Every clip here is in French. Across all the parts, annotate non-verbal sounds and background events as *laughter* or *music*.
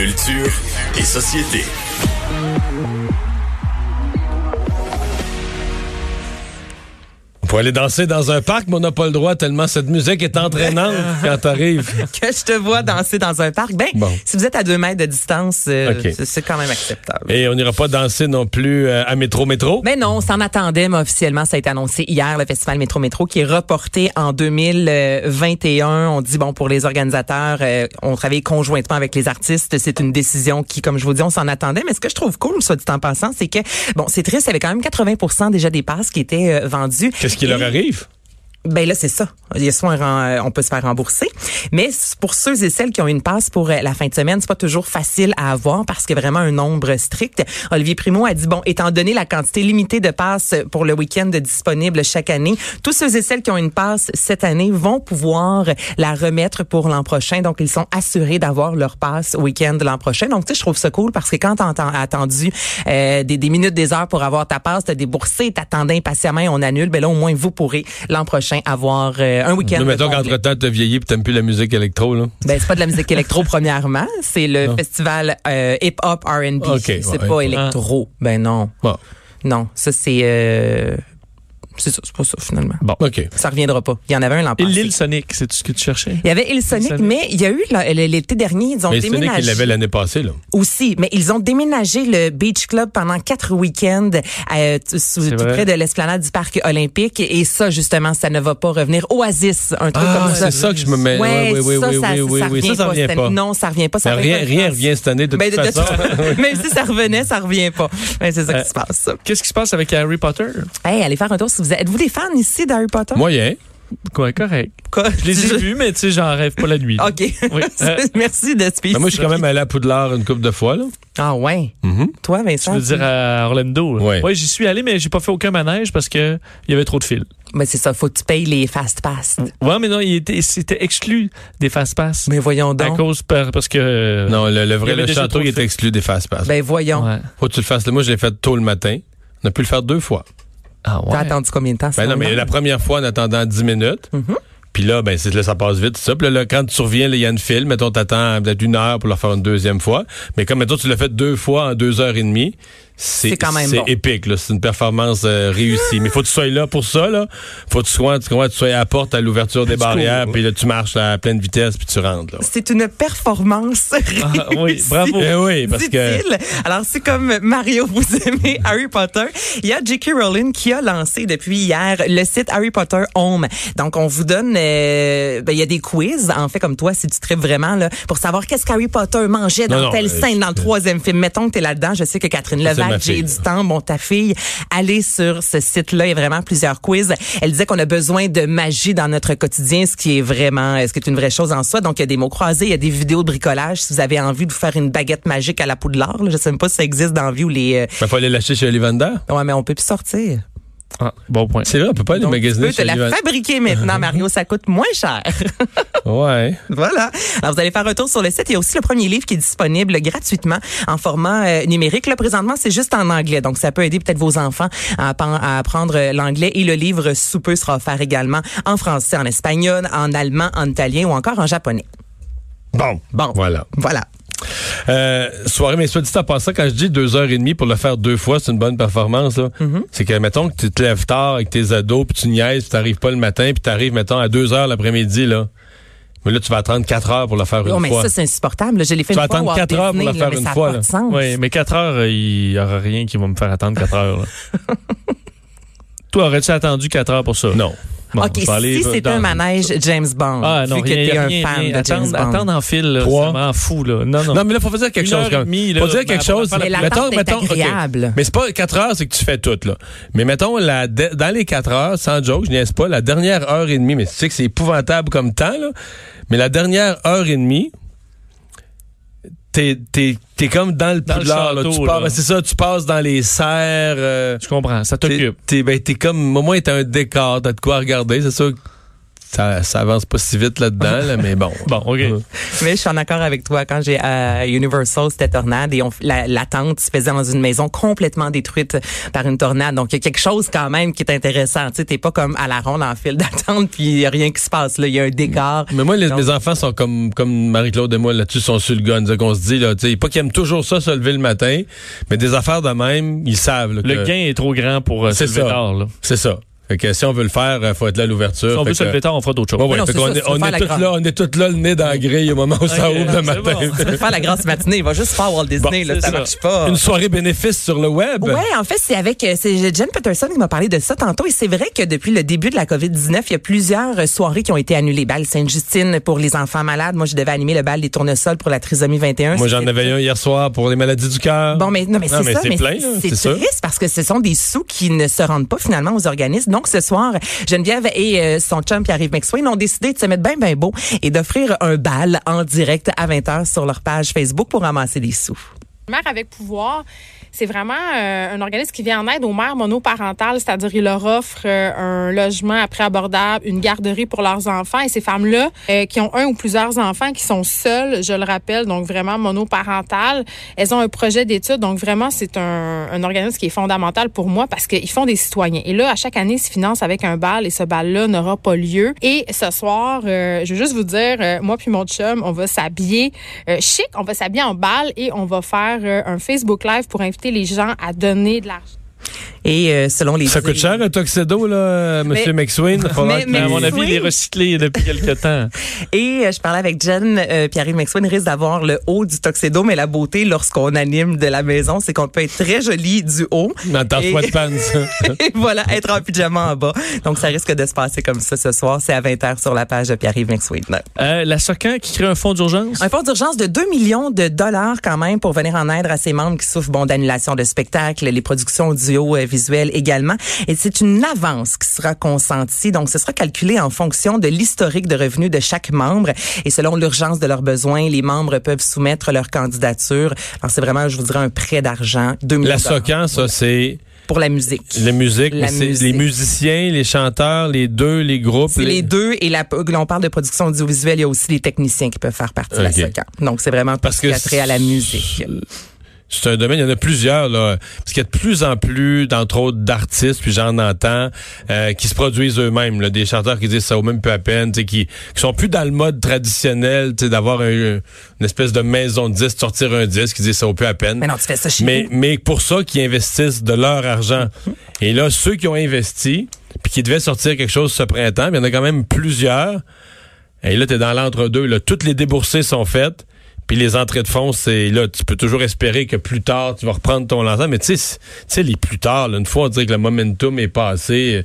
Culture et société. Pour aller danser dans un parc, mais on n'a pas le droit tellement cette musique est entraînante quand t'arrives. *laughs* que je te vois danser dans un parc. Ben, Bon. si vous êtes à deux mètres de distance, euh, c'est- quand même acceptable. Et on n'ira pas danser non plus euh, à Métro Métro? Mais non, on s'en attendait, mais officiellement, ça a été annoncé hier, le festival Métro Métro, qui est reporté en 2021. On dit, bon, pour les organisateurs, euh, on travaille conjointement avec les artistes. C'est une décision qui, comme je vous dis, on s'en attendait. Mais ce que je trouve cool, soit dit en passant, c'est que, bon, c'est triste, il y avait quand même 80% déjà des passes qui étaient euh, vendues. Qu'est-ce qui leur arrive? Ben là, c'est ça. Un ren- euh, on peut se faire rembourser, mais pour ceux et celles qui ont une passe pour euh, la fin de semaine, c'est pas toujours facile à avoir parce qu'il y a vraiment un nombre strict. Olivier Primo a dit bon, étant donné la quantité limitée de passes pour le week-end disponible chaque année, tous ceux et celles qui ont une passe cette année vont pouvoir la remettre pour l'an prochain. Donc ils sont assurés d'avoir leur passe au week-end l'an prochain. Donc tu sais, je trouve ça cool parce que quand t'as atten- attendu euh, des, des minutes, des heures pour avoir ta passe, t'as déboursé, t'attendais impatiemment et on annule. Ben là, au moins vous pourrez l'an prochain avoir euh, un week-end. Nous, mettons qu'entre-temps, t'as vieilli et t'aimes plus la musique électro, là. Ben, c'est pas de la musique électro, *laughs* premièrement. C'est le Non. festival euh, hip-hop R&B. Ok, c'est ouais. pas électro. Ben non. Bon. Non, ça, c'est... Euh, c'est ça, c'est pas ça, finalement. Bon. OK. Ça reviendra pas. Il y en avait un l'an Et passé. l'île Sonic, c'est ce que tu cherchais? Il y avait Il Sonic, Sonic. mais il y a eu l'été dernier, ils ont Mais Sonic, déménagé il l'avait l'année passée, là. aussi, mais ils ont déménagé le Beach Club pendant quatre week-ends euh, sous- tout vrai. près de l'esplanade du parc olympique et ça justement, ça ne va pas revenir. Oasis, un truc Ah, comme ça. c'est ça que je me mets. Ouais, oui, oui, ça, oui, ça, oui, oui, ça oui. Ça, ça revient pas. Non, ça revient pas. Ça revient rien, pas rien en revient cette année, de Ben, toute façon. Même si ça revenait, ça revient pas. Ben, c'est ça Euh, qui se passe. Qu'est-ce qui se passe avec Harry Potter? Hey, allez faire un tour si vous êtes. Êtes-vous des fans ici d'Harry Potter? Moyen. Quoi, correct. Quoi? Je les ai vus, mais tu sais, j'en rêve pas la nuit. là. OK. Oui. *laughs* Euh, Merci de spécifier. Ben, moi, je suis quand même allé à Poudlard une couple de fois, là. Ah ouais. Mhm. Toi, Tu Vincent? veux dire à Orlando? Ouais. Ouais, j'y suis allé, mais j'ai pas fait aucun manège parce que il y avait trop de fils. Ben, c'est ça. Faut que tu payes les fast pass. Ouais, mais non, il était, c'était exclu des fast pass. Mais voyons à donc. cause par- parce que. Non, le, vrai le château, il est exclu des fast-pass. Ben, voyons. Ouais. Faut que tu le fasses. Moi, je l'ai fait tôt le matin. On a pu le faire deux fois. Ah ouais. T'as attendu combien de temps? Ben non, mais la première fois, en attendant 10 minutes. Mhm. Puis là, ben, là, ça passe vite, ça. Puis là, là, quand tu reviens, il y a une file. Mettons, t'attends peut-être une heure pour le faire une deuxième fois. Mais comme, mettons, tu l'as fait deux fois en deux heures et demie, c'est quand même bon. épique. C'est une performance euh, réussie. mais faut que tu sois là pour ça, là. Faut que tu sois, tu, tu sois à la porte, à l'ouverture des barrières, puis là, tu marches à pleine vitesse, puis tu rentres. C'est une performance Ah, oui, réussie, bravo. *laughs* Eh oui, parce que... Alors, c'est comme Mario, vous aimez Harry Potter. Il y a J.K. Rowling qui a lancé depuis hier le site Harry Potter Home. Donc, on vous donne, euh, ben, il y a des quiz, en fait, comme toi, si tu tripes vraiment, là, pour savoir qu'est-ce qu'Harry Potter mangeait dans Non, telle euh, scène, dans le troisième film. Mettons que t'es là-dedans. Je sais que Catherine Ça, j'ai du temps. Bon, ta fille, allez sur ce site-là. Il y a vraiment plusieurs quiz. Elle disait qu'on a besoin de magie dans notre quotidien, ce qui est vraiment, ce qui est une vraie chose en soi. Donc, il y a des mots croisés, il y a des vidéos de bricolage. Si vous avez envie de vous faire une baguette magique à la poudlard, là, je sais même pas si ça existe dans la vie ou les, euh, Ben, faut aller l'acheter chez Ollivander. ouais, mais on peut plus sortir. Ah, bon point. C'est vrai, on peut pas aller Donc, tu magasiner peux te la fabriquer maintenant, *laughs* Mario. Ça coûte moins cher. *laughs* Ouais. Voilà. Alors, vous allez faire un tour sur le site. Il y a aussi le premier livre qui est disponible gratuitement en format euh, numérique. Là, présentement, c'est juste en anglais. Donc, ça peut aider peut-être vos enfants à, apprendre- à apprendre euh, l'anglais. Et le livre sous peu sera offert également en français, en espagnol, en allemand, en italien ou encore en japonais. Bon. Bon. Voilà. Voilà. Euh, soirée, mais soit dit en passant, quand je dis deux heures et demie pour le faire deux fois, c'est une bonne performance. là. Mm-hmm. C'est que, mettons que tu te lèves tard avec tes ados, puis tu niaises, puis t'arrives pas le matin, puis t'arrives, mettons, à deux heures l'après-midi, là. Mais là, tu vas attendre quatre heures pour le faire une Oh, mais fois. ça, c'est insupportable. là. Je l'ai fait Tu une vas fois au attendre Walt quatre heures pour là, faire mais une ça fois, pas là. de sens. Oui, mais 4 heures, euh, il y aura rien qui va me faire attendre 4 heures. là. *laughs* Toi, aurais-tu attendu 4 heures pour ça? non. Bon, OK, je vais aller si c'est un manège James Bond, Ah non, vu que t'es un rien, fan rien. de James attendre, Bond. attendre en fil, là, Trois. ça m'en fout. Là. Non, non. Non, mais là, faut dire quelque chose. quand faut là, dire quelque ben, chose. mais l'attente est agréable. Mais c'est pas quatre heures, c'est que tu fais tout, là. Mais mettons, la, de- dans les quatre heures, sans joke, je niaise pas, la dernière heure et demie, mais tu sais que c'est épouvantable comme temps, là. Mais la dernière heure et demie, t'es, t'es, t'es comme dans le Dans poudlard, là. château, c'est ça, tu passes dans les serres, euh, Je comprends, ça t'occupe. t'es, ben, t'es comme, au moins, t'as un décor, t'as de quoi regarder, c'est ça. Ça, ça avance pas si vite là-dedans, là, mais bon. *laughs* Bon, OK. Mais je suis en accord avec toi. Quand j'ai à Universal, c'était tornade et on, la, la tente se faisait dans une maison complètement détruite par une tornade. Donc, il y a quelque chose quand même qui est intéressant. Tu sais, t'es pas comme à la ronde en file d'attente puis il y a rien qui se passe. Là, il y a un décor. Mais moi, les, Donc- mes enfants sont comme comme Marie-Claude et moi là-dessus, sont sur le gun. C'est qu'on se dit là, tu sais, pas qu'ils aiment toujours ça, se lever le matin, mais des affaires de même, ils savent. là, Le que- gain est trop grand pour euh, se C'est lever ça. tard. Là. c'est ça. Fait que si on veut le faire, euh, faut être là à l'ouverture. Si on veut se que- lever tard, on fera d'autres choses. Ouais, ouais. non, est, on est grande. là, on est tous là, le nez dans la grille au moment où ça ouvre le matin. bon. Veux faire la grosse matinée, il va juste faire Walt Disney, Bon, là, ça, ça. marche pas. Une soirée bénéfice sur le web. Ouais, en fait, c'est avec euh, c'est Jen Peterson qui m'a parlé de ça tantôt et c'est vrai que depuis le début de la COVID-19, il y a plusieurs euh, soirées qui ont été annulées. Bal Sainte-Justine pour les enfants malades. Moi, je devais animer le bal des tournesols pour la trisomie 21. Moi, j'en avais un hier soir pour les maladies du cœur. Bon, mais non, mais c'est mais ça. c'est triste parce que ce sont des sous qui ne se rendent pas finalement aux organismes. Donc, ce soir, Geneviève et euh, son chum Pierre-Yves McSwain ont décidé de se mettre bien, bien beau et d'offrir un bal en direct à 20h sur leur page Facebook pour ramasser des sous. Mère avec pouvoir, c'est vraiment euh, un organisme qui vient en aide aux mères monoparentales, c'est-à-dire il leur offre euh, un logement après abordable, une garderie pour leurs enfants et ces femmes-là euh, qui ont un ou plusieurs enfants qui sont seules, je le rappelle, donc vraiment monoparentales, elles ont un projet d'études, donc vraiment c'est un, organisme qui est fondamental pour moi parce qu'ils font des citoyens. Et là, à chaque année, ils se financent avec un bal et ce bal-là n'aura pas lieu. Et ce soir, je veux juste vous dire, moi puis mon chum, on va s'habiller chic, on va s'habiller en bal et on va faire euh, un Facebook Live pour inviter les gens à donner de l'argent. Et euh, selon les Ça coûte cher un tuxedo, là, euh, Monsieur? *laughs* Faudra mais- à mon avis, il est recyclé depuis quelque temps. *laughs* Et euh, je parlais avec Jen, euh, Pierre-Yves McSwain risque d'avoir le haut du tuxedo, mais la beauté lorsqu'on anime de la maison, c'est qu'on peut être très joli du haut. Dans ta Et-. *laughs* Et voilà, être en pyjama en bas. Donc, ça risque de se passer comme ça ce soir. C'est à 20h sur la page de Pierre-Yves McSwain. Euh, la SOCAN qui crée un fonds d'urgence? Un fonds d'urgence de 2 millions de dollars quand même pour venir en aide à ses membres qui souffrent bon d'annulation de spectacles, les productions audio euh, visuelles également. Et c'est une avance qui sera consentie. Donc, ce sera calculé en fonction de l'historique de revenus de chaque membre. Et selon l'urgence de leurs besoins, les membres peuvent soumettre leur candidature. Alors, c'est vraiment, je vous dirais, un prêt d'argent. 2 millions La SOCAN, ça, c'est pour la musique. la musique, La mais c'est musique. les musiciens, les chanteurs, les deux, les groupes. C'est les deux et la, on parle de production audiovisuelle, il y a aussi les techniciens qui peuvent faire partie de la SOCAN. Donc, c'est vraiment Parce que que ce qui a trait à la musique. C'est un domaine, il y en a plusieurs, là. Parce qu'il y a de plus en plus, d'entre autres, d'artistes, puis j'en entends, euh, qui se produisent eux-mêmes. Des chanteurs qui disent ça vaut même peu à peine, qui, qui sont plus dans le mode traditionnel, tu sais, d'avoir un- une espèce de maison de disque, sortir un disque, qui disent ça vaut peu à peine. Mais non, tu fais ça chez mais, mais pour ça, qui investissent de leur argent. Et là, ceux qui ont investi, puis qui devaient sortir quelque chose ce printemps, il y en a quand même plusieurs. Et là, tu es dans l'entre-deux. Là, toutes les déboursées sont faites. Puis les entrées de fonds, c'est là, tu peux toujours espérer que plus tard, tu vas reprendre ton lancement. Mais tu sais, les plus tard, là, une fois on que le momentum est passé,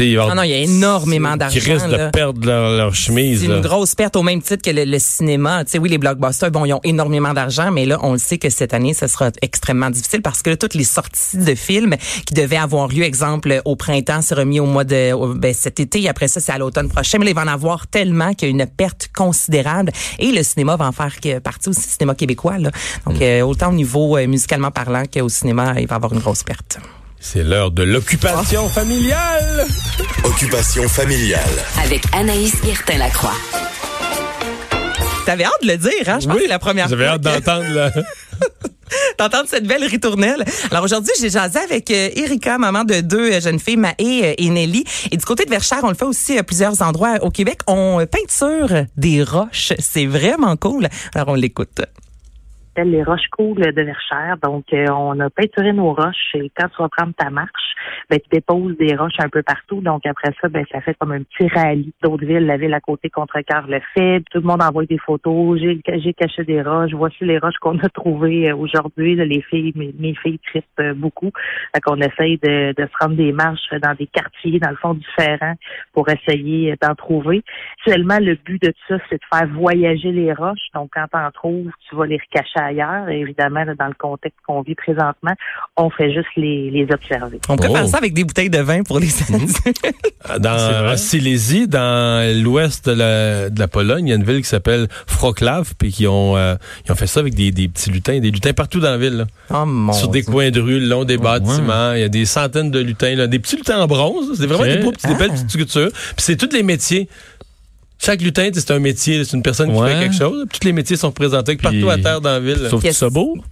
y avoir- Non, non, il y a énormément d'argent, Qui risquent de perdre leur, leur chemise. C'est une grosse perte au même titre que le, le cinéma. Tu sais, oui, les blockbusters, bon, ils ont énormément d'argent, mais là, on le sait que cette année, ce sera extrêmement difficile parce que là, toutes les sorties de films qui devaient avoir lieu, exemple, au printemps, c'est remis au mois de au- ben, cet été, et après ça, c'est à l'automne prochain. Mais là, il va en avoir tellement qu'il y a une perte considérable. Et le cinéma va en faire partie aussi, le cinéma québécois. Là. Donc, Mm. euh, autant au niveau euh, musicalement parlant qu'au cinéma, il va avoir une grosse perte. C'est l'heure de l'occupation familiale. Occupation familiale. avec Anaïs Guertin-Lacroix. T'avais hâte de le dire, hein? Je pense que c'est la première J'avais fois hâte que- d'entendre *laughs* d'entendre cette belle ritournelle. Alors aujourd'hui, j'ai jasé avec euh, Erika, maman de deux euh, jeunes filles, Maë euh, et Nelly. Et du côté de Verchères, on le fait aussi à plusieurs endroits au Québec. On peinture des roches. C'est vraiment cool. Alors on l'écoute. Les roches cool de Verchères. Donc, euh, on a peinturé nos roches et quand tu vas prendre ta marche, ben, tu déposes des roches un peu partout. Donc, après ça, ben, ça fait comme un petit rallye. D'autres villes, la ville à côté, Contrecoeur le fait. Tout le monde envoie des photos. J'ai, caché des roches. Voici les roches qu'on a trouvées euh, aujourd'hui. Les filles, mes, filles trippent euh, beaucoup. Fait qu'on essaye de, de se rendre des marches dans des quartiers, dans le fond, différents pour essayer d'en trouver. Seulement, le but de ça, c'est de faire voyager les roches. Donc, quand t'en trouves, tu vas les recacher ailleurs. Et évidemment, là, dans le contexte qu'on vit présentement, on fait juste les, les observer. On pourrait Oh. faire ça avec des bouteilles de vin pour les adultes. Dans C'est vrai. en Silésie, dans l'ouest de la, de la Pologne, il y a une ville qui s'appelle Wrocław, puis qui ont, euh, ils ont fait ça avec des, des petits lutins, des lutins partout dans la ville. là. Oh mon sur des Dieu. coins de rue, le long des bâtiments. Il y a des centaines de lutins, là, des petits lutins en bronze. C'est vraiment des, beaux, petits- des belles Ah. petites sculptures. Puis c'est tous les métiers. Chaque lutin, c'est un métier, c'est une personne qui Ouais. fait quelque chose. Tous les métiers sont représentés Puis- partout à terre dans la ville. Sauf que ça beau. *laughs*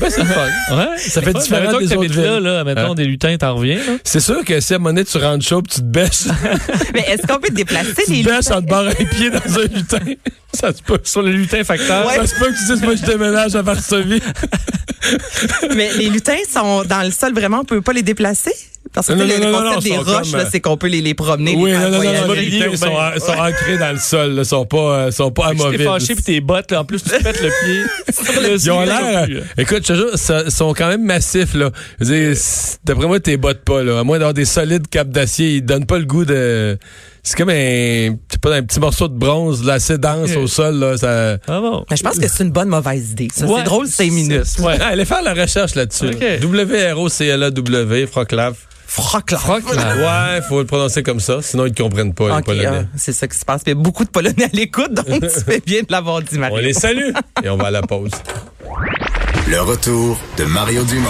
Ben, c'est le fun. Ouais. Ça fait différent des que autres là, villes. là, mettons des lutins, t'en reviens, là. C'est sûr que si à un moment donné, tu rentres chaud tu te bêches, *laughs* Mais est-ce qu'on peut déplacer tu les te bêches lutins? en te barre un pied dans un lutin. *laughs* Ça se peut. Sur le lutin facteur. Ouais. Ça se peut que tu dises, moi, je déménage à Varsovie. Mais les lutins sont dans le sol, vraiment, on peut pas les déplacer? Parce que Non, tu non, le non, concept non, des roches, comme, euh, c'est qu'on peut les, les promener. Oui, les non, non, non, les ils sont, ils sont ancrés dans le sol, là. Ils sont pas, euh, sont pas t'es amovibles. fâché pis tes bottes, là, en plus, tu te pètes le pied. *laughs* Ils ont l'air. plus, euh, Écoute, je te jure, ils sont quand même massifs, là. Je veux dire, c- D'après moi, t'es bottes pas, là. À moins d'avoir des solides capes d'acier, ils donnent pas le goût de. C'est comme un, pas, un petit morceau de bronze, là, assez dense au sol, là. Ça... Ah bon? Mais je pense que c'est une bonne mauvaise idée. Ça, Ouais. c'est drôle, 5 minutes. Ouais. Ah, allez faire la recherche là-dessus. Ok. W-R-O-C-L-A-W, Froclav. Froc, là. Ouais, faut le prononcer comme ça, sinon ils ne comprennent pas, les Polonais. ah, c'est ça qui se passe. Il y a beaucoup de Polonais à l'écoute, donc *laughs* tu fais bien de l'avoir dit, Marie. On les salue et on va à la pause. Le retour de Mario Dumont.